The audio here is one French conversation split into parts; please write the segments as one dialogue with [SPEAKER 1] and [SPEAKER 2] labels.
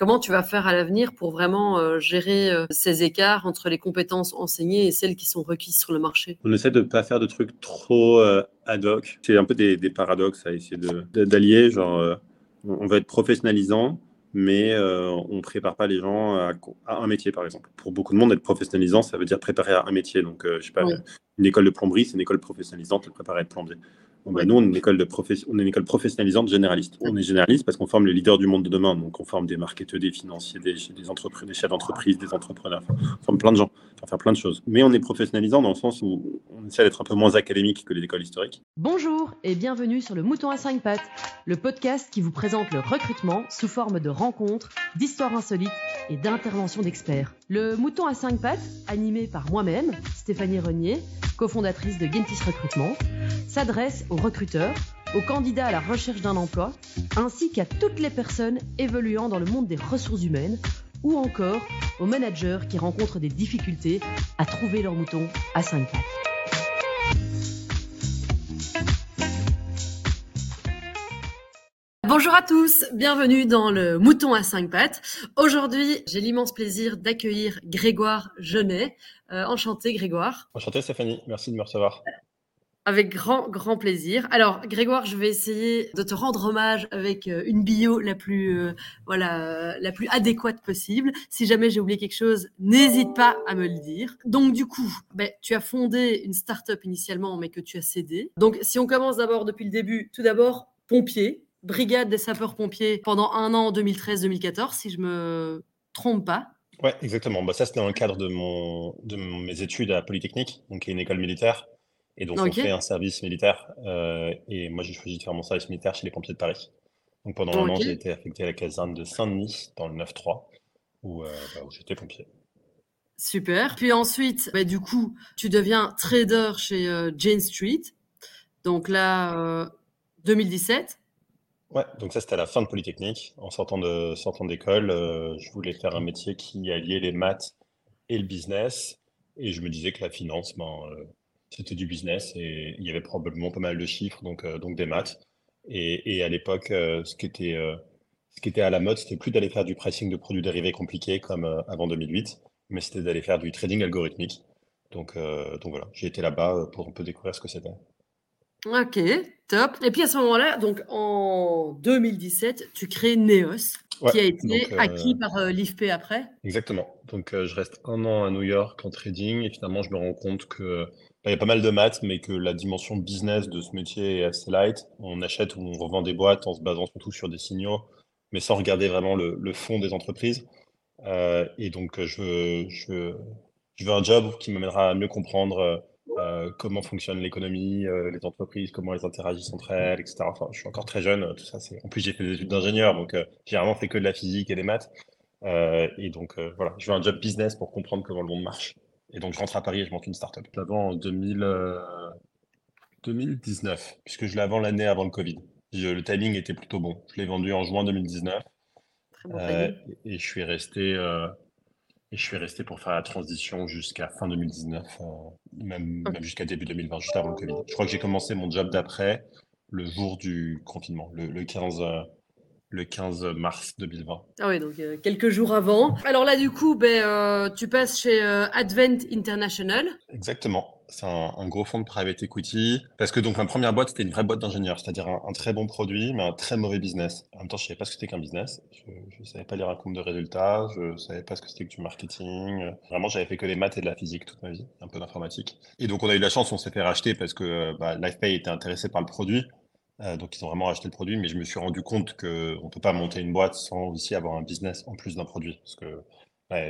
[SPEAKER 1] Comment tu vas faire à l'avenir pour vraiment euh, gérer euh, ces écarts entre les compétences enseignées et celles qui sont requises sur le marché?
[SPEAKER 2] On essaie de ne pas faire de trucs trop euh, ad hoc. C'est un peu des, paradoxes à essayer d'allier. Genre, on va être professionnalisant, mais on ne prépare pas les gens à, un métier, par exemple. Pour beaucoup de monde, être professionnalisant, ça veut dire préparer à un métier. Donc, je sais pas, une école de plomberie, c'est une école professionnalisante, elle prépare à être plombier. Bah, nous, on est, une école de on est une école professionnalisante généraliste. On est généraliste parce qu'on forme les leaders du monde de demain. Donc, on forme des marketeurs, des financiers, des, chefs d'entreprise, des entrepreneurs. on forme plein de gens pour faire plein de choses. Mais on est professionnalisant dans le sens où on essaie d'être un peu moins académique que les écoles historiques.
[SPEAKER 3] Bonjour et bienvenue sur le Mouton à 5 pattes, le podcast qui vous présente le recrutement sous forme de rencontres, d'histoires insolites et d'interventions d'experts. Le Mouton à 5 pattes, animé par moi-même, Stéphanie Renier, cofondatrice de Gentis Recrutement, s'adresse aux recruteurs, aux candidats à la recherche d'un emploi, ainsi qu'à toutes les personnes évoluant dans le monde des ressources humaines, ou encore aux managers qui rencontrent des difficultés à trouver leur mouton à 5 pattes.
[SPEAKER 1] Bonjour à tous, bienvenue dans le Mouton à 5 pattes. Aujourd'hui, j'ai l'immense plaisir d'accueillir Grégoire Genet. Euh, enchanté Grégoire.
[SPEAKER 2] Enchanté Stéphanie, merci de me recevoir.
[SPEAKER 1] Avec grand, grand plaisir. Alors, Grégoire, je vais essayer de te rendre hommage avec euh, une bio la plus, euh, voilà, la plus adéquate possible. Si jamais j'ai oublié quelque chose, n'hésite pas à me le dire. Donc, du coup, ben, tu as fondé une start-up initialement, mais que tu as cédé. Donc, si on commence d'abord depuis le début, tout d'abord, pompier, brigade des sapeurs-pompiers pendant un an en 2013-2014, si je me trompe pas.
[SPEAKER 2] Ouais, exactement. Bah, ça, c'était dans le cadre de, mon, de mes études à Polytechnique, donc qui est une école militaire. Et donc, on fait un service militaire. Euh, et moi, j'ai choisi de faire mon service militaire chez les pompiers de Paris. Donc, pendant un an, j'ai été affecté à la caserne de Saint-Denis, dans le 9-3, où, euh, bah, où j'étais pompier.
[SPEAKER 1] Super. Puis ensuite, bah, du coup, tu deviens trader chez euh, Jane Street. Donc là, 2017.
[SPEAKER 2] Ouais, donc ça c'était à la fin de Polytechnique. En sortant de sortant d'école, euh, je voulais faire un métier qui alliait les maths et le business. Et je me disais que la finance, ben, euh, c'était du business et il y avait probablement pas mal de chiffres, donc, euh, donc des maths. Et, et à l'époque, ce qui était ce qui était à la mode, c'était plus d'aller faire du pricing de produits dérivés compliqués comme avant 2008, mais c'était d'aller faire du trading algorithmique. Donc, donc voilà, j'ai été là-bas pour un peu découvrir ce que c'était.
[SPEAKER 1] Ok, top. Et puis à ce moment-là, donc en 2017, tu crées Neos, qui a été acquis euh, par euh, l'IFP après.
[SPEAKER 2] Exactement. Donc euh, je reste un an à New York en trading et finalement je me rends compte que bah, il y a pas mal de maths, mais que la dimension business de ce métier est assez light. On achète ou on revend des boîtes en se basant surtout sur des signaux, mais sans regarder vraiment le, le fond des entreprises. et donc je, je, je veux un job qui m'amènera à mieux comprendre euh, comment fonctionne l'économie, euh, les entreprises, comment elles interagissent entre elles, etc. Enfin, je suis encore très jeune, tout ça. C'est... En plus, j'ai fait des études d'ingénieur, donc euh, j'ai vraiment fait que de la physique et des maths. et donc, voilà, je veux un job business pour comprendre comment le monde marche. Et donc, je rentre à Paris et je monte une startup. Je en 2000, 2019, puisque je l'ai avant l'année avant le Covid. le timing était plutôt bon. Je l'ai vendu en juin 2019. Très bon et, je suis resté et je suis resté pour faire la transition jusqu'à fin 2019, euh, même, même jusqu'à début 2020, juste avant le Covid. Je crois que j'ai commencé mon job d'après le jour du confinement, le, le 15, euh, le 15 mars 2020.
[SPEAKER 1] Ah oui, donc euh, quelques jours avant. Alors là, du coup, ben, tu passes chez Advent International.
[SPEAKER 2] Exactement c'est un, gros fonds de private equity. Parce que donc ma première boîte, c'était une vraie boîte d'ingénieurs, c'est-à-dire un, très bon produit, mais un très mauvais business. En même temps, je savais pas ce que c'était qu'un business. Je ne savais pas lire un compte de résultats, je savais pas ce que c'était que du marketing. Vraiment, j'avais fait que des maths et de la physique toute ma vie, un peu d'informatique. Et donc, on a eu la chance, on s'est fait racheter parce que bah, LifePay était intéressé par le produit. Euh, donc, ils ont vraiment racheté le produit, mais je me suis rendu compte qu'on ne peut pas monter une boîte sans aussi avoir un business en plus d'un produit. Parce que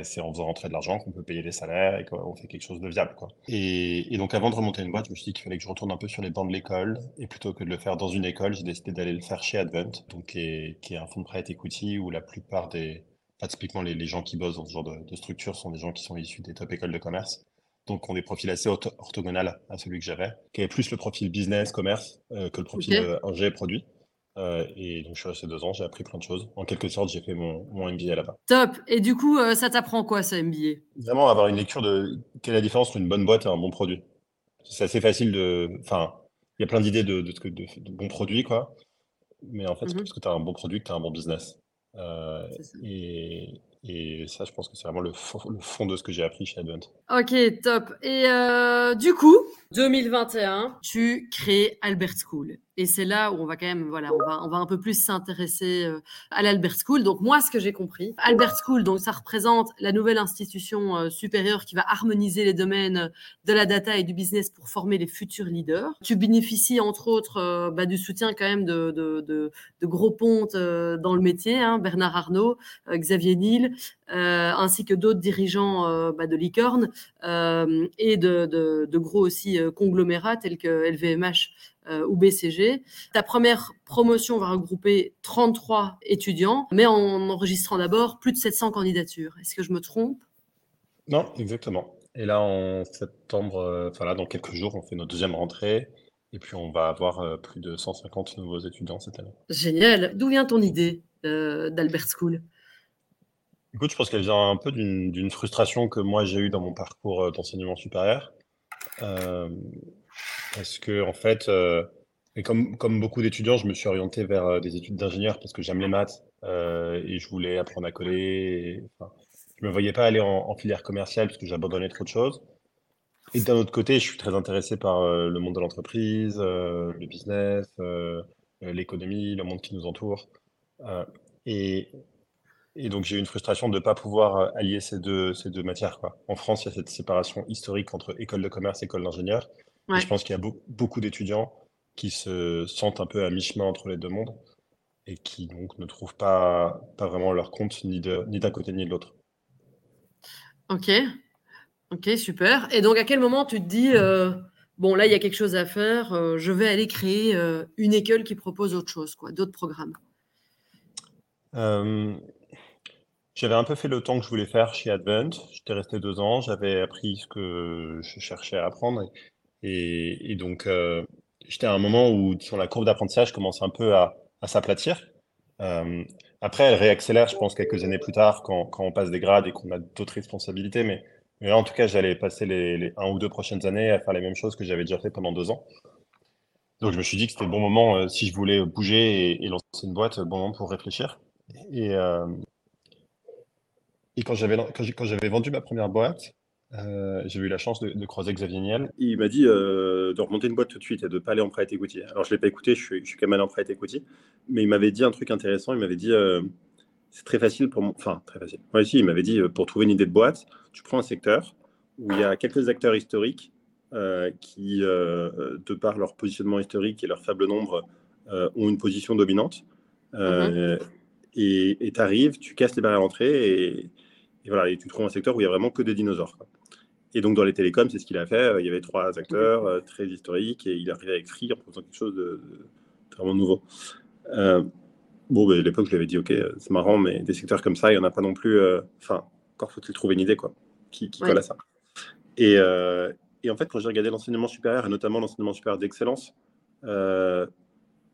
[SPEAKER 2] c'est en faisant rentrer de l'argent qu'on peut payer les salaires et qu'on fait quelque chose de viable. Quoi. Et, donc avant de remonter une boîte, je me suis dit qu'il fallait que je retourne un peu sur les bancs de l'école. Et plutôt que de le faire dans une école, j'ai décidé d'aller le faire chez Advent, donc qui est, un fonds de prêt equity où la plupart des... Pas typiquement les, gens qui bossent dans ce genre de, structure sont des gens qui sont issus des top écoles de commerce. Donc, ont des profils assez orthogonales à celui que j'avais, qui avait plus le profil business, commerce, euh, que le profil okay. ingé produit. Euh, et donc, je suis resté deux ans, j'ai appris plein de choses. En quelque sorte, j'ai fait mon, mon MBA là-bas.
[SPEAKER 1] Top. Et du coup, euh, ça t'apprend quoi, ce MBA
[SPEAKER 2] Vraiment avoir une lecture de quelle est la différence entre une bonne boîte et un bon produit. C'est assez facile de. Enfin, il y a plein d'idées de, de, de, bons produits, quoi. Mais en fait, c'est mmh parce que tu as un bon produit que tu as un bon business.
[SPEAKER 4] et, et ça, je pense que c'est vraiment le fond, le fond, de ce que j'ai appris chez Advent.
[SPEAKER 1] Ok, top. Et euh, du coup, 2021, tu crées Albert School. Et c'est là où on va quand même, voilà, on va, on va un peu plus s'intéresser euh, à l'Albert School. Donc moi, ce que j'ai compris, Albert School, donc ça représente la nouvelle institution euh, supérieure qui va harmoniser les domaines de la data et du business pour former les futurs leaders. Tu bénéficies entre autres euh, bah, du soutien quand même de, de, de, de gros pontes dans le métier, hein, Bernard Arnault, Xavier Niel, ainsi que d'autres dirigeants bah, de Licorne et de, gros aussi conglomérats tels que LVMH euh, ou BCG. Ta première promotion va regrouper 33 étudiants, mais en enregistrant d'abord plus de 700 candidatures. Est-ce que je me trompe?
[SPEAKER 4] Non, exactement. Et là, en septembre, euh, enfin là, dans quelques jours, on fait notre deuxième rentrée. Et puis, on va avoir euh, plus de 150 nouveaux étudiants cette année.
[SPEAKER 1] Génial. D'où vient ton idée d'Albert School?
[SPEAKER 4] Écoute, je pense qu'elle vient un peu d'une frustration que moi j'ai eue dans mon parcours d'enseignement supérieur. Parce que, en fait, euh, et comme, comme beaucoup d'étudiants, je me suis orienté vers euh, des études d'ingénieur parce que j'aime les maths euh, et je voulais apprendre à coller. je me voyais pas aller en, en filière commerciale parce que j'abandonnais trop de choses. Et d'un autre côté, je suis très intéressé par le monde de l'entreprise, le business, l'économie, le monde qui nous entoure. et, et donc, j'ai eu une frustration de ne pas pouvoir allier ces deux, ces deux matières. Quoi. En France, il y a cette séparation historique entre école de commerce et école d'ingénieur je pense qu'il y a beaucoup d'étudiants qui se sentent un peu à mi-chemin entre les deux mondes et qui donc ne trouvent pas, pas vraiment leur compte ni d'un ni côté ni de l'autre.
[SPEAKER 1] Ok, ok, super. Et donc à quel moment tu te dis, euh, bon là il y a quelque chose à faire, euh, je vais aller créer euh, une école qui propose autre chose, quoi, d'autres programmes?
[SPEAKER 4] J'avais un peu fait le temps que je voulais faire chez Advent. J'étais resté deux ans, j'avais appris ce que je cherchais à apprendre et, donc, euh, j'étais à un moment où sur la courbe d'apprentissage commence un peu à, s'aplatir. Euh, après, elle réaccélère, je pense, quelques années plus tard, quand, on passe des grades et qu'on a d'autres responsabilités. Mais, là, en tout cas, j'allais passer les, un ou deux prochaines années à faire les mêmes choses que j'avais déjà fait pendant deux ans. Donc, je me suis dit que c'était le bon moment, euh, si je voulais bouger et, lancer une boîte, bon moment pour réfléchir. Et, et quand j'avais quand j'avais vendu ma première boîte, euh, j'ai eu la chance de, croiser Xavier Niel.
[SPEAKER 2] Il m'a dit euh, de remonter une boîte tout de suite et de ne pas aller en private equity. Alors, je ne l'ai pas écouté, je suis, je suis quand même allé en private equity. Mais il m'avait dit un truc intéressant. Il m'avait dit euh, c'est très facile pour moi. Enfin, très facile. Moi aussi, il m'avait dit pour trouver une idée de boîte, tu prends un secteur où il y a quelques acteurs historiques qui, de par leur positionnement historique et leur faible nombre, ont une position dominante. Mm-hmm. Et tu arrives, tu casses les barrières à l'entrée et, et, voilà, et tu trouves un secteur où il n'y a vraiment que des dinosaures. Quoi. Et donc, dans les télécoms, c'est ce qu'il a fait. Il y avait trois acteurs euh, très historiques et il est arrivé avec Free en proposant quelque chose de, vraiment nouveau. Euh, bon, bah, à l'époque, je lui avais dit, OK, c'est marrant, mais des secteurs comme ça, il n'y en a pas non plus. Euh, enfin, encore faut-il trouver une idée quoi, qui, qui colle à ça. Et, et, en fait, quand j'ai regardé l'enseignement supérieur, et notamment l'enseignement supérieur d'excellence,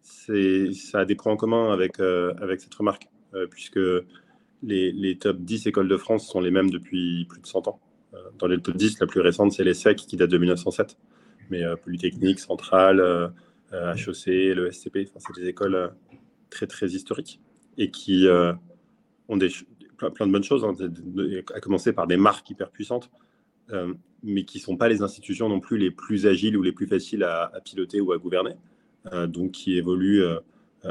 [SPEAKER 2] ça a des points en commun avec, avec cette remarque, puisque les, top 10 écoles de France sont les mêmes depuis plus de 100 ans. Euh, dans les top 10, la plus récente, c'est l'ESSEC qui date de 1907. Mais euh, Polytechnique, Centrale, HEC, euh, le SCP, c'est des écoles très, très historiques et qui ont des, plein, de bonnes choses, hein, à commencer par des marques hyper puissantes, mais qui ne sont pas les institutions non plus les plus agiles ou les plus faciles à, piloter ou à gouverner, donc qui évoluent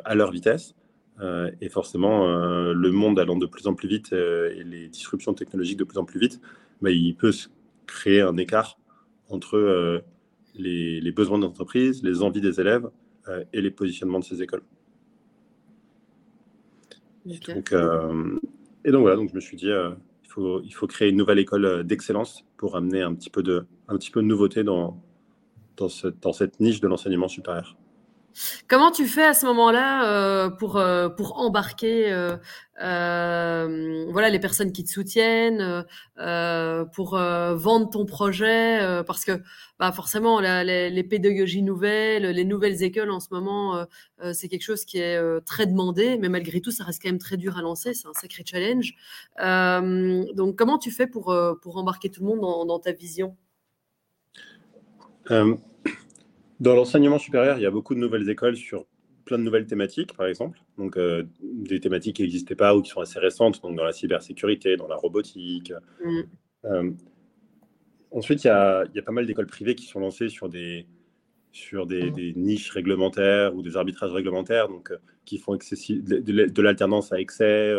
[SPEAKER 2] à leur vitesse. et forcément, le monde allant de plus en plus vite et les disruptions technologiques de plus en plus vite, mais il peut se créer un écart entre euh, les, les, besoins d'entreprise, les envies des élèves euh, et les positionnements de ces écoles. Donc, euh, et donc voilà, donc je me suis dit, il, faut, il faut créer une nouvelle école d'excellence pour amener un petit peu de, un petit peu de nouveauté dans, dans cette niche de l'enseignement supérieur.
[SPEAKER 1] Comment tu fais à ce moment-là euh, pour, euh, pour embarquer euh, voilà, les personnes qui te soutiennent, pour vendre ton projet Parce que bah, forcément, les, pédagogies nouvelles, les nouvelles écoles en ce moment, c'est quelque chose qui est très demandé, mais malgré tout, ça reste quand même très dur à lancer, c'est un sacré challenge. donc, comment tu fais pour, pour embarquer tout le monde dans ta vision?
[SPEAKER 2] Dans l'enseignement supérieur, il y a beaucoup de nouvelles écoles sur plein de nouvelles thématiques, par exemple. Donc, des thématiques qui n'existaient pas ou qui sont assez récentes, donc dans la cybersécurité, dans la robotique. Mm. ensuite, il y a, y a, pas mal d'écoles privées qui sont lancées sur des, sur des, des, niches réglementaires ou des arbitrages réglementaires, donc qui font de, de l'alternance à excès.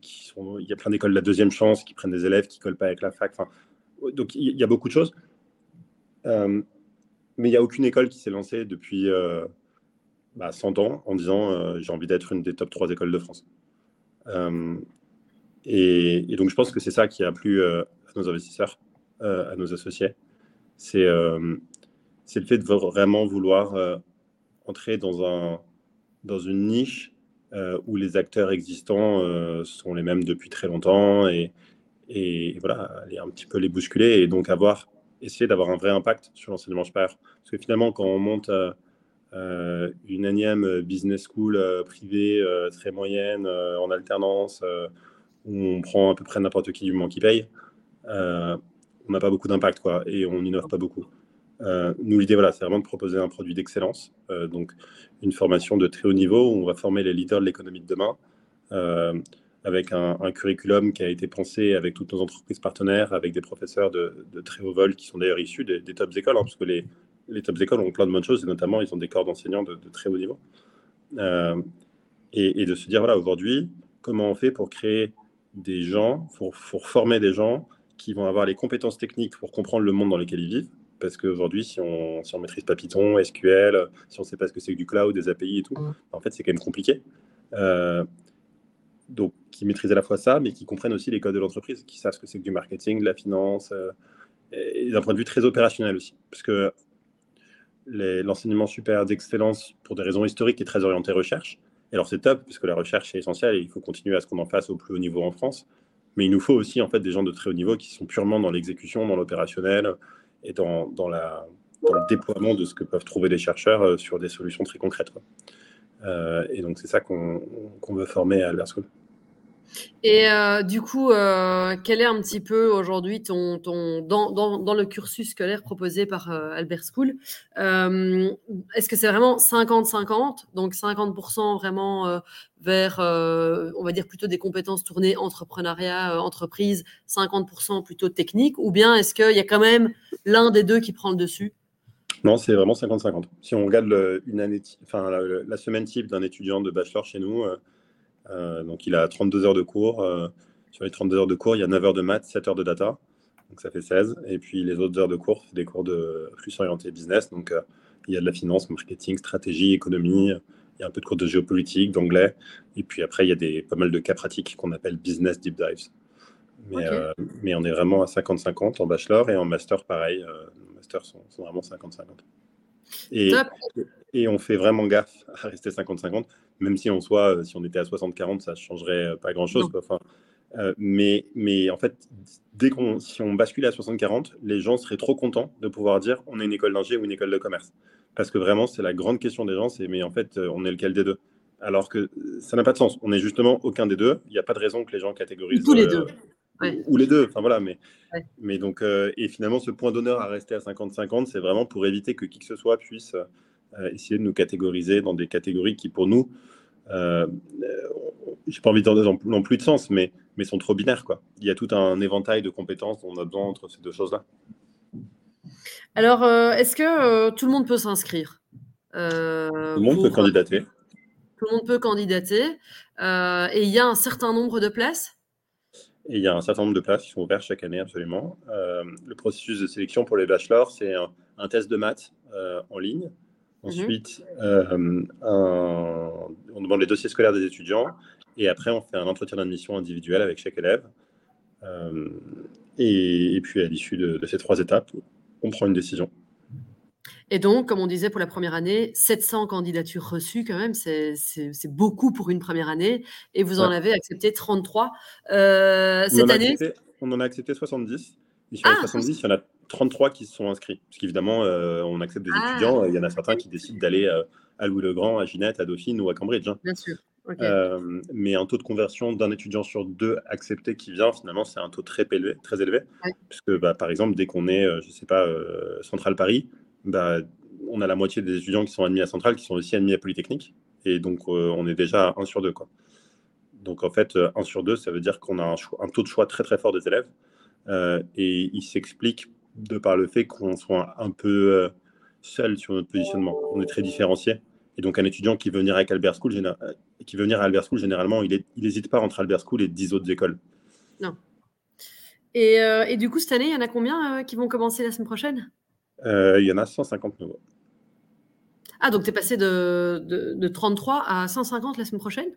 [SPEAKER 2] qui sont, il y a plein d'écoles de la deuxième chance qui prennent des élèves qui collent pas avec la fac. Enfin, donc il y, a beaucoup de choses. Euh, mais il n'y a aucune école qui s'est lancée depuis euh, bah, 100 ans en disant euh, j'ai envie d'être une des top 3 écoles de France. Et, donc je pense que c'est ça qui a plu à nos investisseurs, à nos associés. C'est c'est le fait de vraiment vouloir entrer dans, un, dans une niche où les acteurs existants sont les mêmes depuis très longtemps et, et voilà, aller un petit peu les bousculer et donc avoir essayer d'avoir un vrai impact sur l'enseignement supérieur. Parce que finalement, quand on monte euh, euh, une énième business school euh, privée très moyenne en alternance, où on prend à peu près n'importe qui du moment qui paye, on n'a pas beaucoup d'impact quoi, et on n'innove pas beaucoup. nous, l'idée, voilà, c'est vraiment de proposer un produit d'excellence, donc une formation de très haut niveau où on va former les leaders de l'économie de demain avec un, curriculum qui a été pensé avec toutes nos entreprises partenaires, avec des professeurs de, très haut vol qui sont d'ailleurs issus des, des top écoles, hein, parce que les, les top écoles ont plein de bonnes choses, et notamment ils ont des corps d'enseignants de, très haut niveau. Euh, et, de se dire, voilà, aujourd'hui, comment on fait pour créer des gens, pour, former des gens qui vont avoir les compétences techniques pour comprendre le monde dans lequel ils vivent, parce qu'aujourd'hui, si on ne si on maîtrise pas Python, SQL, si on ne sait pas ce que c'est que du cloud, des API et tout, mmh. en fait, c'est quand même compliqué. Euh, donc qui maîtrisent à la fois ça, mais qui comprennent aussi les codes de l'entreprise, qui savent ce que c'est que du marketing, de la finance, euh, et d'un point de vue très opérationnel aussi. Parce que l'enseignement supérieur d'excellence, pour des raisons historiques, est très orienté recherche. Et alors c'est top, parce que la recherche est essentielle, et il faut continuer à ce qu'on en fasse au plus haut niveau en France. Mais il nous faut aussi en fait des gens de très haut niveau qui sont purement dans l'exécution, dans l'opérationnel et dans, le déploiement de ce que peuvent trouver les chercheurs euh, sur des solutions très concrètes. Euh, et donc, c'est ça qu'on veut former à Albert School.
[SPEAKER 1] Et euh, du coup, euh, quel est un petit peu aujourd'hui ton, dans, le cursus scolaire proposé par Albert School Est-ce que c'est vraiment 50-50 Donc 50% vraiment vers, on va dire plutôt des compétences tournées entrepreneuriat, entreprise, 50% plutôt technique Ou bien est-ce qu'il y a quand même l'un des deux qui prend le dessus?
[SPEAKER 2] Non, c'est vraiment 50-50. Si on regarde une année, enfin, la, semaine type d'un étudiant de bachelor chez nous, euh, euh, donc il a 32 heures de cours. Euh, sur les 32 heures de cours, il y a 9 heures de maths, 7 heures de data. Donc ça fait 16. Et puis les autres heures de cours, c'est des cours de plus orientés business. Donc il y a de la finance, marketing, stratégie, économie. Il y a un peu de cours de géopolitique, d'anglais. Et puis après, il y a des, pas mal de cas pratiques qu'on appelle business deep dives. Mais, mais, on est vraiment à 50-50 en bachelor et en master, pareil sont, vraiment 50-50. Et, et, on fait vraiment gaffe à rester 50-50, même si on soit, euh, si on était à 60-40, ça ne changerait euh, pas grand-chose. Enfin, euh, mais, mais en fait, dès qu'on, si on basculait à 60-40, les gens seraient trop contents de pouvoir dire on est une école d'ingé ou une école de commerce. Parce que vraiment, c'est la grande question des gens, c'est mais en fait, on est lequel des deux? Alors que ça n'a pas de sens. On n'est justement aucun des deux. Il n'y a pas de raison que les gens catégorisent.
[SPEAKER 1] Tous les deux.
[SPEAKER 2] Ou les deux, enfin voilà, mais, mais donc, euh, et finalement, ce point d'honneur à rester à 50-50, c'est vraiment pour éviter que qui que ce soit puisse essayer de nous catégoriser dans des catégories qui, pour nous, euh, j'ai pas envie de dire non plus de sens, mais, mais sont trop binaires. Quoi. Il y a tout un éventail de compétences dont on a besoin entre ces deux choses-là.
[SPEAKER 1] Alors, est-ce que tout le monde peut s'inscrire?
[SPEAKER 2] Tout le monde peut candidater.
[SPEAKER 1] Tout le monde peut candidater. et il y a un certain nombre de places?
[SPEAKER 2] Et il y a un certain nombre de places qui sont ouvertes chaque année, absolument. Euh, le processus de sélection pour les bachelors, c'est un, test de maths euh, en ligne. Mhm. Ensuite, euh, on demande les dossiers scolaires des étudiants. Et après, on fait un entretien d'admission individuel avec chaque élève. Et, puis, à l'issue de, ces trois étapes, on prend une décision.
[SPEAKER 1] Et donc, comme on disait pour la première année, 700 candidatures reçues quand même, c'est beaucoup pour une première année. Et vous en avez accepté 33 euh, cette année.
[SPEAKER 2] on en a accepté 70. Et sur les 70, ah, il y en a 33 qui se sont inscrits. Parce qu'évidemment, euh, on accepte des ah. étudiants. Il y en a certains qui décident d'aller euh, à Louis-le-Grand, à Ginette, à Dauphine ou à Cambridge. Hein.
[SPEAKER 1] Bien sûr.
[SPEAKER 2] mais un taux de conversion d'un étudiant sur deux accepté qui vient, finalement, c'est un taux très élevé. Très élevé Puisque, bah, par exemple, dès qu'on est, je ne sais pas, Central Paris, bah, on a la moitié des étudiants qui sont admis à Centrale qui sont aussi admis à Polytechnique. Et donc, on est déjà à 1 sur 2. Quoi. Donc, en fait, 1 sur 2, ça veut dire qu'on a un, taux de choix très, très fort des élèves. et il s'explique de par le fait qu'on soit un peu seul sur notre positionnement. On est très différencié. Et donc, un étudiant qui veut venir avec Albert School, qui veut venir à Albert School, généralement, il n'hésite pas entre Albert School et 10 autres écoles.
[SPEAKER 1] Non. Et, euh, et, du coup, cette année, il y en a combien euh, qui vont commencer la semaine prochaine?
[SPEAKER 2] Euh, Il y en a 150 nouveaux.
[SPEAKER 1] Ah, donc tu es passé de, de, de, 33 à 150 la semaine prochaine?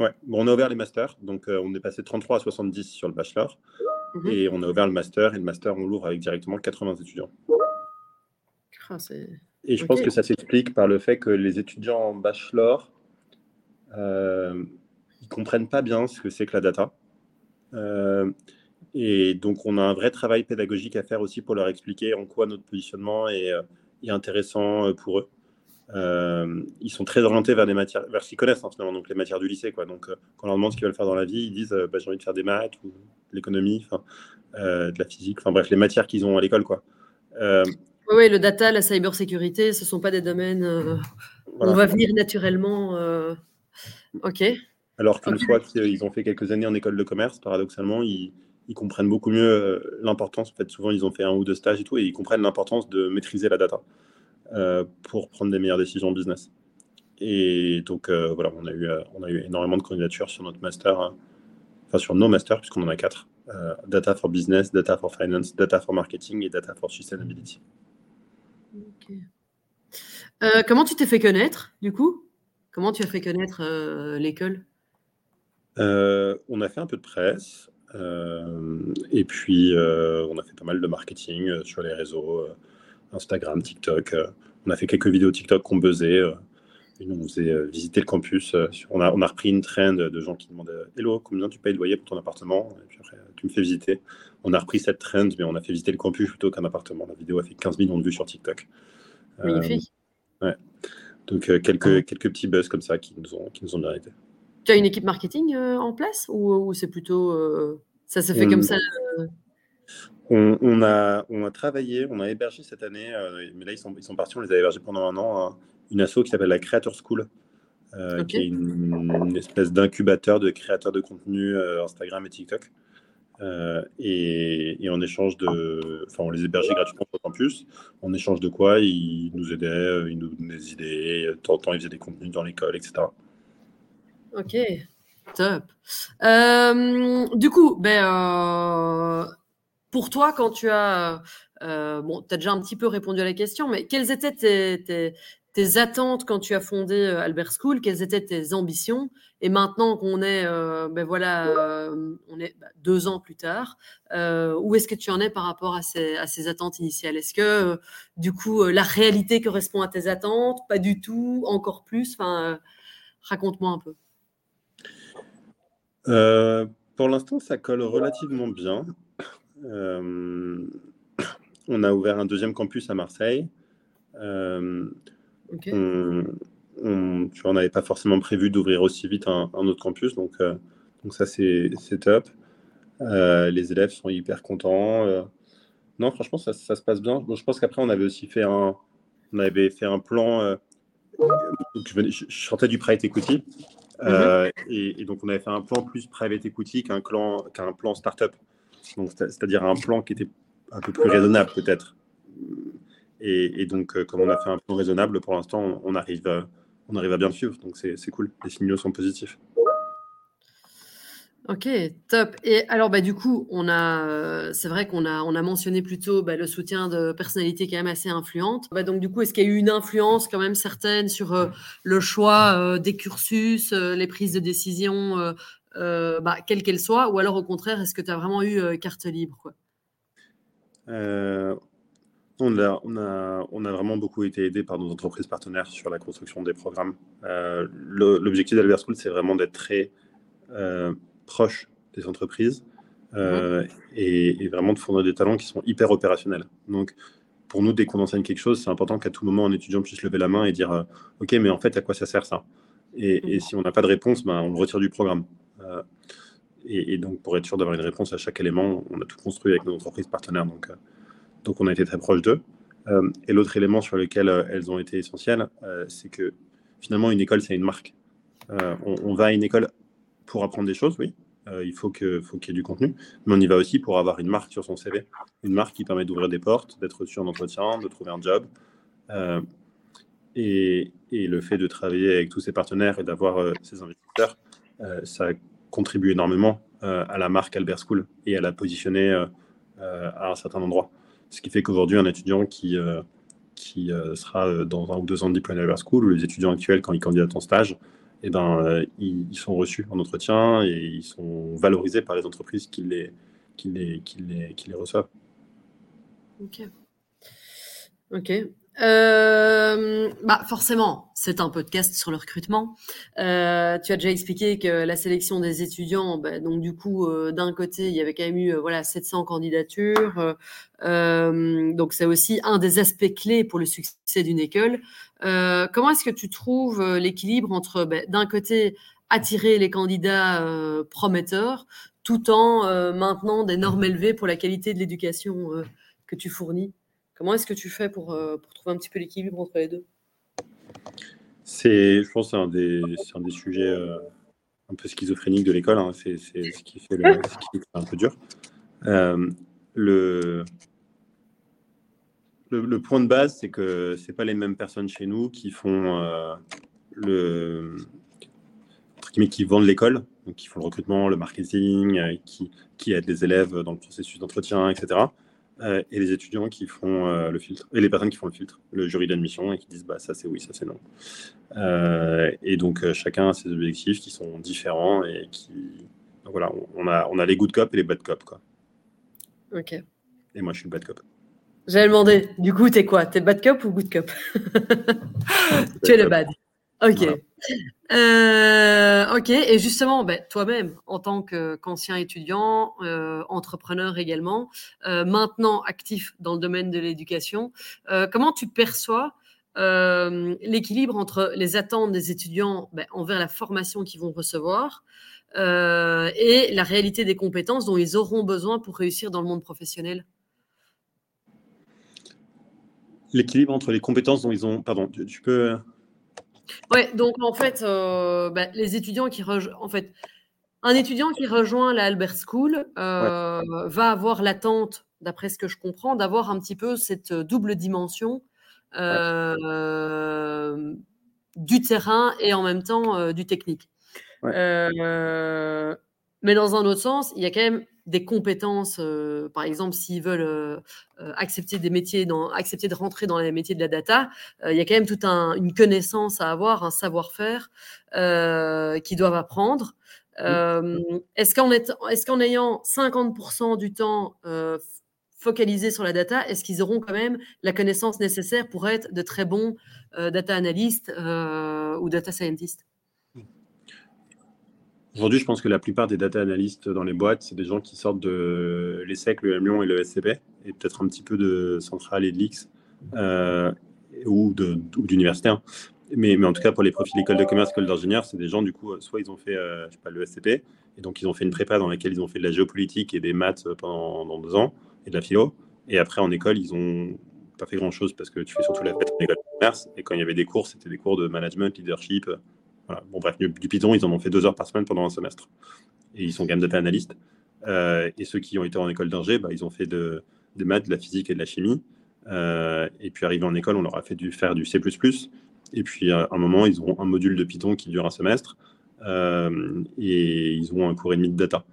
[SPEAKER 2] Ouais, bon, on a ouvert les masters. Donc, on est passé de 33 à 70 sur le bachelor. Mhm. Et on a ouvert le master. Et le master, on l'ouvre avec directement 80 étudiants. Ah, et je pense que ça s'explique par le fait que les étudiants en bachelor, euh, ils comprennent pas bien ce que c'est que la data. Euh, et donc, on a un vrai travail pédagogique à faire aussi pour leur expliquer en quoi notre positionnement est, euh, intéressant euh, pour eux. Ils sont très orientés vers des matières, vers ce qu'ils connaissent hein, finalement, donc les matières du lycée. Quoi. Donc, quand on leur demande ce qu'ils veulent faire dans la vie, ils disent bah, j'ai envie de faire des maths ou de l'économie, de la physique, enfin bref, les matières qu'ils ont à l'école. quoi.
[SPEAKER 1] Oui, le data, la cybersécurité, ce ne sont pas des domaines où on va venir naturellement. Ok.
[SPEAKER 2] Alors qu'une fois qu'ils ont fait quelques années en école de commerce, paradoxalement, ils, comprennent beaucoup mieux euh, l'importance. En fait, souvent, ils ont fait un ou deux stages et tout, et ils comprennent l'importance de maîtriser la data euh, pour prendre des meilleures décisions business. Et donc, euh, voilà, on a, eu, on a eu énormément de candidatures sur notre master, hein. enfin sur nos masters, puisqu'on en a quatre data for business, data for finance, data for marketing et data for sustainability.
[SPEAKER 1] comment tu t'es fait connaître, du coup? Comment tu as fait connaître euh, l'école?
[SPEAKER 2] Euh, On a fait un peu de presse. Euh, et puis, on a fait pas mal de marketing sur les réseaux, Instagram, TikTok. on a fait quelques vidéos TikTok qu'on buzzait. Une, on faisait visiter le campus. on, a, on a repris une trend de gens qui demandaient Hello, combien tu payes le loyer pour ton appartement? Et puis après, tu me fais visiter. On a repris cette trend, mais on a fait visiter le campus plutôt qu'un appartement. La vidéo a fait 15 millions de vues sur TikTok.
[SPEAKER 1] Magnifique.
[SPEAKER 2] ouais. Donc euh, quelques, quelques petits buzz comme ça qui nous ont, qui nous ont bien aidé.
[SPEAKER 1] Tu as une équipe marketing euh, en place ou, c'est plutôt. Euh, ça se fait comme ça
[SPEAKER 2] on, a, on a travaillé, on a hébergé cette année, mais là ils sont, ils sont partis, on les a hébergés pendant un an, hein, une asso qui s'appelle la Creator School, qui est une, espèce d'incubateur de créateurs de contenu Instagram et TikTok. Euh, et, en échange de. Enfin, on les hébergeait gratuitement sur campus. En échange de quoi? Ils nous aidaient, euh, ils nous donnaient des idées. De temps en temps, ils faisaient des contenus dans l'école, etc.
[SPEAKER 1] Ok, top. Euh, du coup, ben, pour toi, quand tu as. bon, tu as déjà un petit peu répondu à la question, mais quelles étaient tes, tes attentes quand tu as fondé euh, Albert School, quelles étaient tes ambitions? Et maintenant qu'on est, euh, ben voilà, euh, on est bah, deux ans plus tard, où est-ce que tu en es par rapport à ces, à ces attentes initiales? Est-ce que du coup la réalité correspond à tes attentes? Pas du tout, encore plus? Enfin, raconte-moi un peu.
[SPEAKER 2] pour l'instant, ça colle relativement bien. On a ouvert un deuxième campus à Marseille. On, tu n'avais pas forcément prévu d'ouvrir aussi vite un, autre campus, donc, euh, donc ça c'est top. Euh, les élèves sont hyper contents. Euh. non, franchement, ça, ça, se passe bien. je pense qu'après, on avait aussi fait un, on avait fait un plan. je, je, sortais du private equity. Mm-hmm. et, donc, on avait fait un plan plus private equity qu'un plan, qu'un plan startup. C'est-à-dire un plan qui était un peu plus raisonnable, peut-être. Et, donc, euh, comme on a fait un plan raisonnable, pour l'instant, on arrive, on arrive à bien suivre. Donc, c'est cool. Les signaux sont positifs.
[SPEAKER 1] Ok, top. Et alors, bah, du coup, on a, euh, c'est vrai qu'on a, on a mentionné plutôt bah, le soutien de personnalités quand même assez influentes. Bah, donc, du coup, est-ce qu'il y a eu une influence quand même certaine sur euh, le choix des cursus, les prises de décision, bah, quelles qu'elles soient, ou alors au contraire, est-ce que tu as vraiment eu carte libre quoi?
[SPEAKER 2] On a, on, a, on a, vraiment beaucoup été aidé par nos entreprises partenaires sur la construction des programmes. Euh, l'objectif d'Albert School, c'est vraiment d'être très euh, proche des entreprises euh, et, vraiment de fournir des talents qui sont hyper opérationnels. Donc, pour nous, dès qu'on enseigne quelque chose, c'est important qu'à tout moment, un étudiant puisse lever la main et dire Ok, mais en fait, à quoi ça sert ça? Et, si on n'a pas de réponse, ben, on le retire du programme. Et, et, donc, pour être sûr d'avoir une réponse à chaque élément, on a tout construit avec nos entreprises partenaires. Donc, donc on a été très proche d'eux. et l'autre élément sur lequel elles ont été essentielles, c'est que finalement, une école, c'est une marque. On, va à une école pour apprendre des choses, oui. il faut qu'il y ait du contenu, mais on y va aussi pour avoir une marque sur son CV. Une marque qui permet d'ouvrir des portes, d'être reçu en entretien, de trouver un job. Et, et, le fait de travailler avec tous ces partenaires et d'avoir ces investisseurs, ça contribue énormément euh, à la marque Albert School et à la positionner euh, euh, à un certain endroit. Ce qui fait qu'aujourd'hui, un étudiant qui, qui sera dans un ou deux ans de diplôme Albert School, ou les étudiants actuels, quand ils candidatent en stage, eh ben, ils, sont reçus en entretien et ils sont valorisés par les entreprises qui les, qui les, qui les, qui les reçoivent.
[SPEAKER 1] Ok. Ok. Euh, bah forcément, c'est un podcast sur le recrutement. Euh, tu as déjà expliqué que la sélection des étudiants, bah, donc du coup, euh, d'un côté, il y avait quand même eu euh, voilà 700 candidatures. Euh, donc c'est aussi un des aspects clés pour le succès d'une école. comment est-ce que tu trouves l'équilibre entre bah, d'un côté attirer les candidats prometteurs, tout en maintenant des normes élevées pour la qualité de l'éducation que tu fournis? Comment est-ce que tu fais pour, euh, pour trouver un petit peu l'équilibre entre les deux?
[SPEAKER 2] C'est, je pense, un des, un des sujets euh, un peu schizophréniques de l'école. Hein. C'est, ce qui fait le, ce un peu dur. Euh, le, le, point de base, c'est que c'est pas les mêmes personnes chez nous qui font le qui vendent l'école, qui font le recrutement, le marketing, qui, qui aident les élèves dans le processus d'entretien, etc. Euh, et les étudiants qui font euh, le filtre, et les personnes qui font le filtre, le jury d'admission, et qui disent bah, ça c'est oui, ça c'est non. Euh, et donc chacun a ses objectifs qui sont différents et qui. Donc voilà, on, a, on a les good cop et les bad cop. Quoi.
[SPEAKER 1] Ok.
[SPEAKER 2] Et moi je suis le bad cop.
[SPEAKER 1] J'avais demandé, du coup, t'es quoi? T'es bad cop ou good cop? Tu es le bad. Ok. Euh, ok. Et justement, ben, toi-même, en tant qu'ancien étudiant, euh, entrepreneur également, euh, maintenant actif dans le domaine de l'éducation, comment tu perçois l'équilibre entre les attentes des étudiants ben, envers la formation qu'ils vont recevoir et la réalité des compétences dont ils auront besoin pour réussir dans le monde professionnel?
[SPEAKER 2] L'équilibre entre les compétences dont ils ont. Pardon, tu peux.
[SPEAKER 1] Ouais, donc en fait, euh, bah, les étudiants qui rejoignent, en fait, un étudiant qui rejoint la Albert School euh, va avoir l'attente, d'après ce que je comprends, d'avoir un petit peu cette double dimension euh, du terrain et en même temps du technique. mais dans un autre sens, il y a quand même des compétences, euh, par exemple, s'ils veulent euh, euh, accepter des métiers, dans, accepter de rentrer dans les métiers de la data, il y a quand même toute un, une connaissance à avoir, un savoir-faire qu'ils doivent apprendre. est-ce qu'en est, est qu'en ayant 50% du temps focalisé sur la data, est-ce qu'ils auront quand même la connaissance nécessaire pour être de très bons data analystes ou data scientists?
[SPEAKER 2] Aujourd'hui, je pense que la plupart des data analystes dans les boîtes, c'est des gens qui sortent de l'ESSEC, le M Lyon et le SCP, et peut-être un petit peu de Centrale et de l'X, euh, ou d'universitaires. Hein. Mais, mais, en tout cas, pour les profils école de commerce, école d'ingénieur, c'est des gens, du coup, soit ils ont fait euh, je sais pas, le SCP, et donc ils ont fait une prépa dans laquelle ils ont fait de la géopolitique et des maths pendant deux ans, et de la philo. Et après, en école, ils ont pas fait grand-chose parce que tu fais surtout la fête en école de commerce. Et quand il y avait des cours, c'était des cours de management, leadership, Bon, bref, du Python, ils en ont fait deux heures par semaine pendant un semestre. Et ils sont quand même data analystes. Euh, et ceux qui ont été en école d'ingé, bah, ils ont fait de, des maths, de la physique et de la chimie. Euh, et puis, arrivé en école, on leur a fait du, faire du C++. Et puis, à un moment, ils auront un module de Python qui dure un semestre. Euh, et ils ont un cours et demi de data.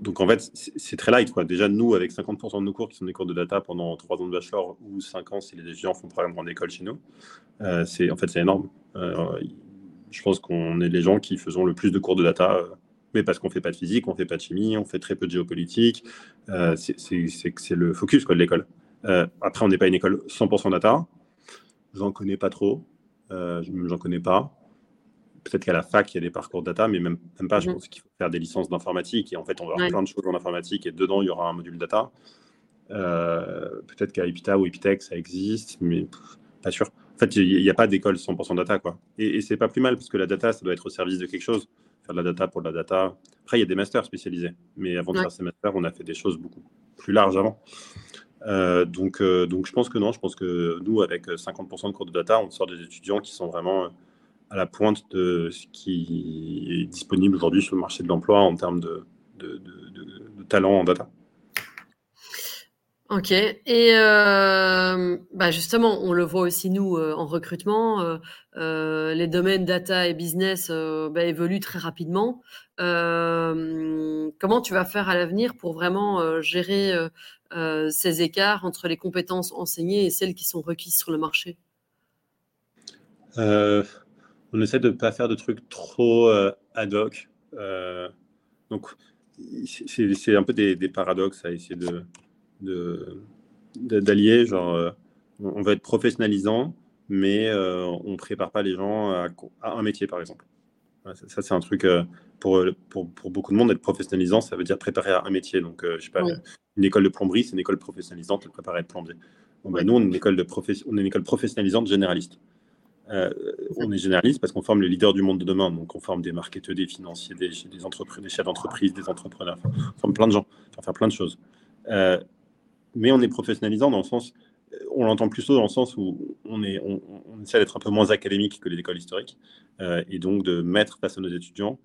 [SPEAKER 2] Donc, en fait, c'est très light. Déjà, nous, avec 50% de nos cours qui sont des cours de data pendant 3 ans de bachelor ou 5 ans si les étudiants font probablement en école chez nous, c'est en fait, c'est énorme je pense qu'on est les gens qui faisons le plus de cours de data, euh, mais parce qu'on fait pas de physique, on fait pas de chimie, on fait très peu de géopolitique. Euh, c'est le focus quoi, de l'école. Euh, après, on n'est pas une école 100% data. J'en connais pas trop. J'en connais pas. Peut-être qu'à la fac, il y a des parcours data, mais même, même pas. Je mm-hmm. pense qu'il faut faire des licences d'informatique. Et en fait, on va avoir plein de choses en informatique. Et dedans, il y aura un module data. Peut-être qu'à Epita ou Epitech, ça existe, mais pas sûr. En fait, il n'y a pas d'école 100% data. Quoi. Et, et c'est pas plus mal, parce que la data, ça doit être au service de quelque chose. Faire de la data pour de la data. Après, il y a des masters spécialisés. Mais avant de faire ces masters, on a fait des choses beaucoup plus larges avant. donc, donc, je pense que non. Je pense que nous, avec 50% de cours de data, on sort des étudiants qui sont vraiment à la pointe de ce qui est disponible aujourd'hui sur le marché de l'emploi en termes de, de, talent en data.
[SPEAKER 1] Ok. Et euh, bah justement, on le voit aussi nous euh, en recrutement. Euh, les domaines data et business bah, évoluent très rapidement. comment tu vas faire à l'avenir pour vraiment gérer ces écarts entre les compétences enseignées et celles qui sont requises sur le marché?
[SPEAKER 2] On essaie de ne pas faire de trucs trop ad hoc. Donc, c'est un peu des, paradoxes à essayer de d'allier. Genre, euh, on va être professionnalisant, mais on ne prépare pas les gens à, un métier, par exemple. ça, c'est un truc pour, pour, pour, beaucoup de monde, être professionnalisant, ça veut dire préparer à un métier. Donc, je sais pas, une école de plomberie, c'est une école professionnalisante, elle prépare à être plombier. Bah, nous, on est, une école de on est une école professionnalisante généraliste. Euh, on est généraliste parce qu'on forme les leaders du monde de demain. Donc, on forme des marketeurs, des financiers, des, des, entreprises, des chefs d'entreprise, des entrepreneurs. on forme plein de gens pour faire plein de choses. Euh, mais on est professionnalisant dans le sens, euh, on l'entend plus tôt dans le sens où on, essaie d'être un peu moins académique que les écoles historiques et donc de mettre face à nos étudiants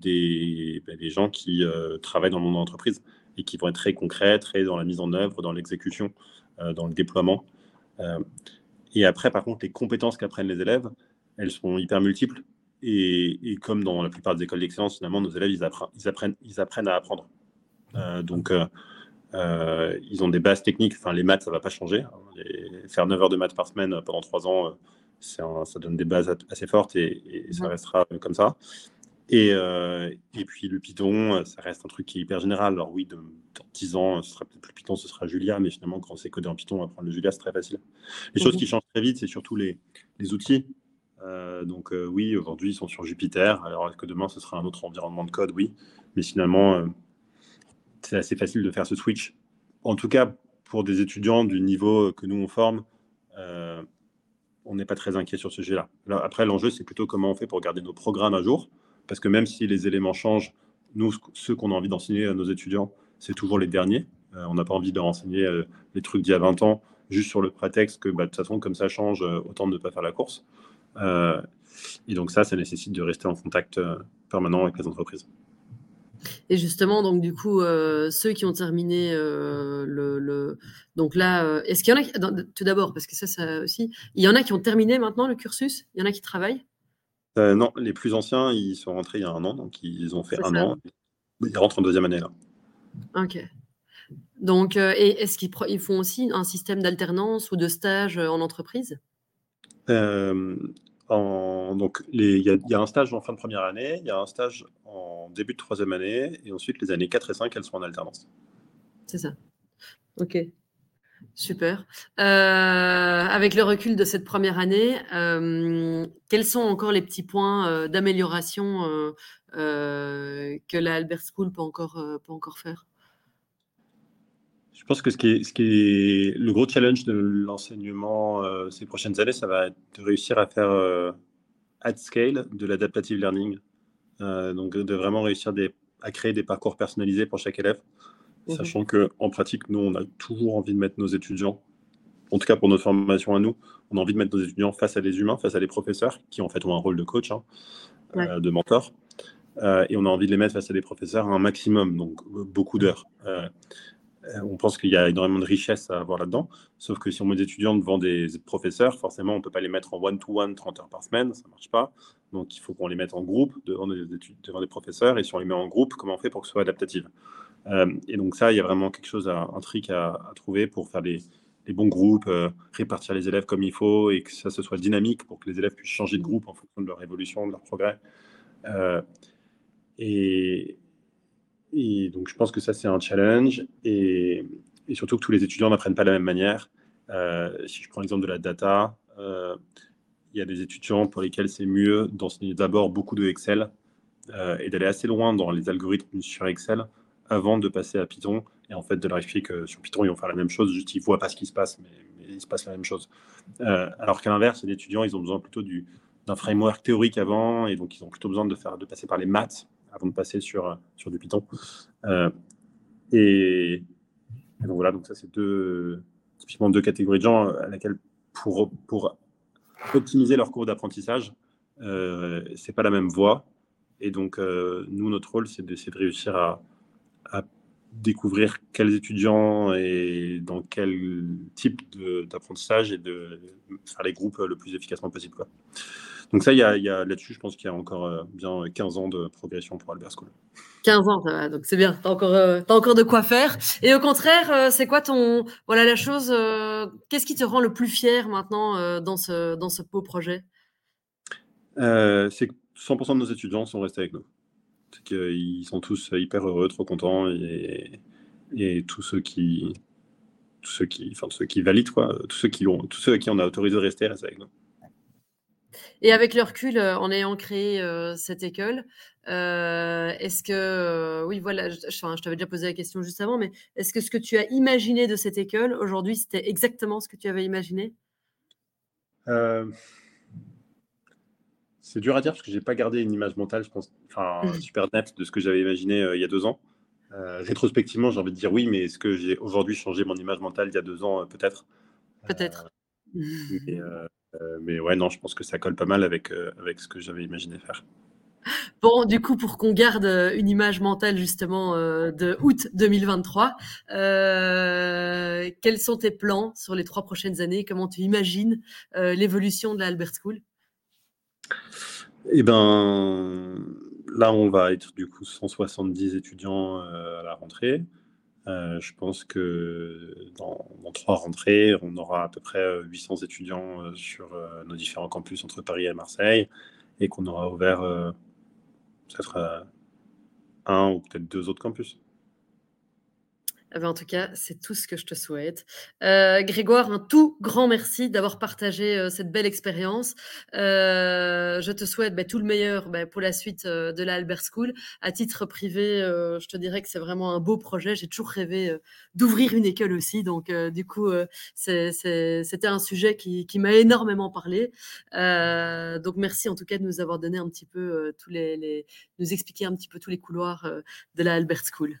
[SPEAKER 2] des, ben, des, gens qui travaillent dans le monde de l'entreprise et qui vont être très concrets, très dans la mise en œuvre, dans l'exécution, dans le déploiement. Et après, par contre, les compétences qu'apprennent les élèves, elles sont hyper multiples. Et, comme dans la plupart des écoles d'excellence, finalement, nos élèves, ils, apprennent, ils, apprennent, à apprendre. Euh, donc, euh, euh, ils ont des bases techniques. Enfin, les maths, ça ne va pas changer. Faire 9 heures de maths par semaine pendant 3 ans, ça donne des bases assez fortes et, ça restera comme ça. Et, et, puis le Python, ça reste un truc qui est hyper général. Alors oui, dans 10 ans, ce sera peut-être plus Python, ce sera Julia, mais finalement, quand c'est codé en Python, apprendre le Julia, c'est très facile. Les choses qui changent très vite, c'est surtout les, les outils. Euh, donc oui, aujourd'hui, ils sont sur Jupiter. Alors est-ce que demain, ce sera un autre environnement de code? Oui. Mais finalement, c'est assez facile de faire ce switch. En tout cas, pour des étudiants du niveau que nous, on forme, on n'est pas très inquiet sur ce sujet-là. Après, l'enjeu, c'est plutôt comment on fait pour garder nos programmes à jour parce que même si les éléments changent, nous, ceux qu'on a envie d'enseigner à nos étudiants, c'est toujours les derniers. Euh, on n'a pas envie de leur enseigner euh, les trucs d'il y a 20 ans, juste sur le prétexte que bah, de toute façon, comme ça change, euh, autant ne pas faire la course. et donc ça, ça nécessite de rester en contact permanent avec les entreprises.
[SPEAKER 1] Et justement, donc du coup, ceux qui ont terminé le, donc là, est-ce qu'il y en a tout d'abord parce que ça, ça aussi, il y en a qui ont terminé maintenant le cursus, il y en a qui travaillent?
[SPEAKER 2] Euh, non, les plus anciens, ils sont rentrés il y a un an, donc ils ont fait un an. Ils rentrent en deuxième année là.
[SPEAKER 1] Ok. Donc, euh, et est-ce qu'ils font aussi un système d'alternance ou de stage euh, en entreprise?
[SPEAKER 2] Donc, il y, a un stage en fin de première année, il y a un stage en début de troisième année, et ensuite les années 4 et 5, elles sont en alternance.
[SPEAKER 1] C'est ça. Ok. Super. Euh, avec le recul de cette première année, euh, quels sont encore les petits points euh, d'amélioration que la Albert School peut encore, peut encore faire?
[SPEAKER 2] Je pense que ce qui est, ce qui est le gros challenge de l'enseignement ces prochaines années, ça va être de réussir à faire at scale de l'adaptative learning. donc de vraiment réussir à créer des parcours personnalisés pour chaque élève. Mhm. Sachant qu'en pratique, nous, on a toujours envie de mettre nos étudiants, en tout cas pour notre formation à nous, on a envie de mettre nos étudiants face à des humains, face à des professeurs qui en fait ont un rôle de coach, hein, euh, de mentor. Euh, et on a envie de les mettre face à des professeurs un maximum, donc euh, beaucoup d'heures. On pense qu'il y a énormément de richesse à avoir là-dedans, sauf que si on met des étudiants devant des professeurs, forcément, on ne peut pas les mettre en one-to-one 30 heures par semaine, ça ne marche pas. Donc il faut qu'on les mette en groupe devant des, devant des professeurs, et si on les met en groupe, comment on fait pour que ce soit adaptatif? Euh, et donc ça, il y a vraiment quelque chose, à, un trick à, trouver pour faire les, bons groupes, euh, répartir les élèves comme il faut et que ça se soit dynamique pour que les élèves puissent changer de groupe en fonction de leur évolution, de leur progrès. Euh, et, donc je pense que ça, c'est un challenge et, surtout que tous les étudiants n'apprennent pas de la même manière. si je prends l'exemple de la data, il y a des étudiants pour lesquels c'est mieux d'enseigner d'abord beaucoup de Excel et d'aller assez loin dans les algorithmes sur Excel avant de passer à Python et en fait de leur expliquer que sur Python ils vont faire la même chose, juste ils voient pas ce qui se passe, mais, il se passe la même chose. Euh, alors qu'à l'inverse, les étudiants ils ont besoin plutôt du, d'un framework théorique avant et donc ils ont plutôt besoin de passer par les maths avant de passer sur sur du Python. Euh, et Et donc voilà, donc ça c'est deux, typiquement deux catégories de gens à laquelle pour, pour optimiser leur cours d'apprentissage, euh, c'est pas la même voie. Et donc euh, nous, notre rôle, c'est d'essayer de réussir à, à, découvrir quels étudiants et dans quel type d'apprentissage et de faire les groupes le plus efficacement possible. Quoi. Donc ça, il y a, a là-dessus, je pense qu'il y a encore euh, bien 15 ans de progression pour Albert School.
[SPEAKER 1] 15 ans, donc c'est bien, tu as, encore, euh, encore de quoi faire. Et au contraire, euh, c'est quoi ton, voilà la chose, qu'est-ce qui te rend le plus fier maintenant dans, ce, dans ce beau projet?
[SPEAKER 2] C'est que 100% de nos étudiants sont restés avec nous. C'est qu'ils sont tous hyper heureux, trop contents, et, et tous ceux qui, tous ceux qui, enfin ceux qui valident quoi, tous ceux qui ont, tous ceux à qui on a autorisé de rester restent avec nous.
[SPEAKER 1] Et avec le recul, euh, en ayant créé euh, cette école, euh, est-ce que, oui, voilà, je, je t'avais déjà posé la question juste avant, mais est-ce que ce que tu as imaginé de cette école, aujourd'hui, c'était exactement ce que tu avais imaginé?
[SPEAKER 2] C'est dur à dire parce que j'ai pas gardé une image mentale, je pense, enfin, super nette de ce que j'avais imaginé il y a deux ans. rétrospectivement, j'ai envie de dire oui, mais est-ce que j'ai aujourd'hui changé mon image mentale il y a deux ans Peut-être?
[SPEAKER 1] Peut-être.
[SPEAKER 2] Euh, mais ouais, non, je pense que ça colle pas mal avec, euh, avec ce que j'avais imaginé faire.
[SPEAKER 1] Bon, du coup, pour qu'on garde euh, une image mentale justement de août 2023, quels sont tes plans sur les trois prochaines années? Comment tu imagines l'évolution de la Albert School?
[SPEAKER 2] Eh ben, là, on va être du coup 170 étudiants à la rentrée. Euh, je pense que dans, trois rentrées, on aura à peu près 800 euh, étudiants euh, sur nos différents campus entre Paris et Marseille et qu'on aura ouvert peut-être un ou peut-être deux autres campus.
[SPEAKER 1] Eh ben, en tout cas, c'est tout ce que je te souhaite. Euh, Grégoire, un tout grand merci d'avoir partagé euh, cette belle expérience. Euh, je te souhaite bah, tout le meilleur bah, pour la suite de la Albert School. À titre privé, je te dirais que c'est vraiment un beau projet. J'ai toujours rêvé d'ouvrir une école aussi. Donc, du coup, c'était un sujet qui, m'a énormément parlé. donc, merci en tout cas de nous avoir donné un petit peu tous les, les, nous expliquer un petit peu tous les couloirs de la Albert School.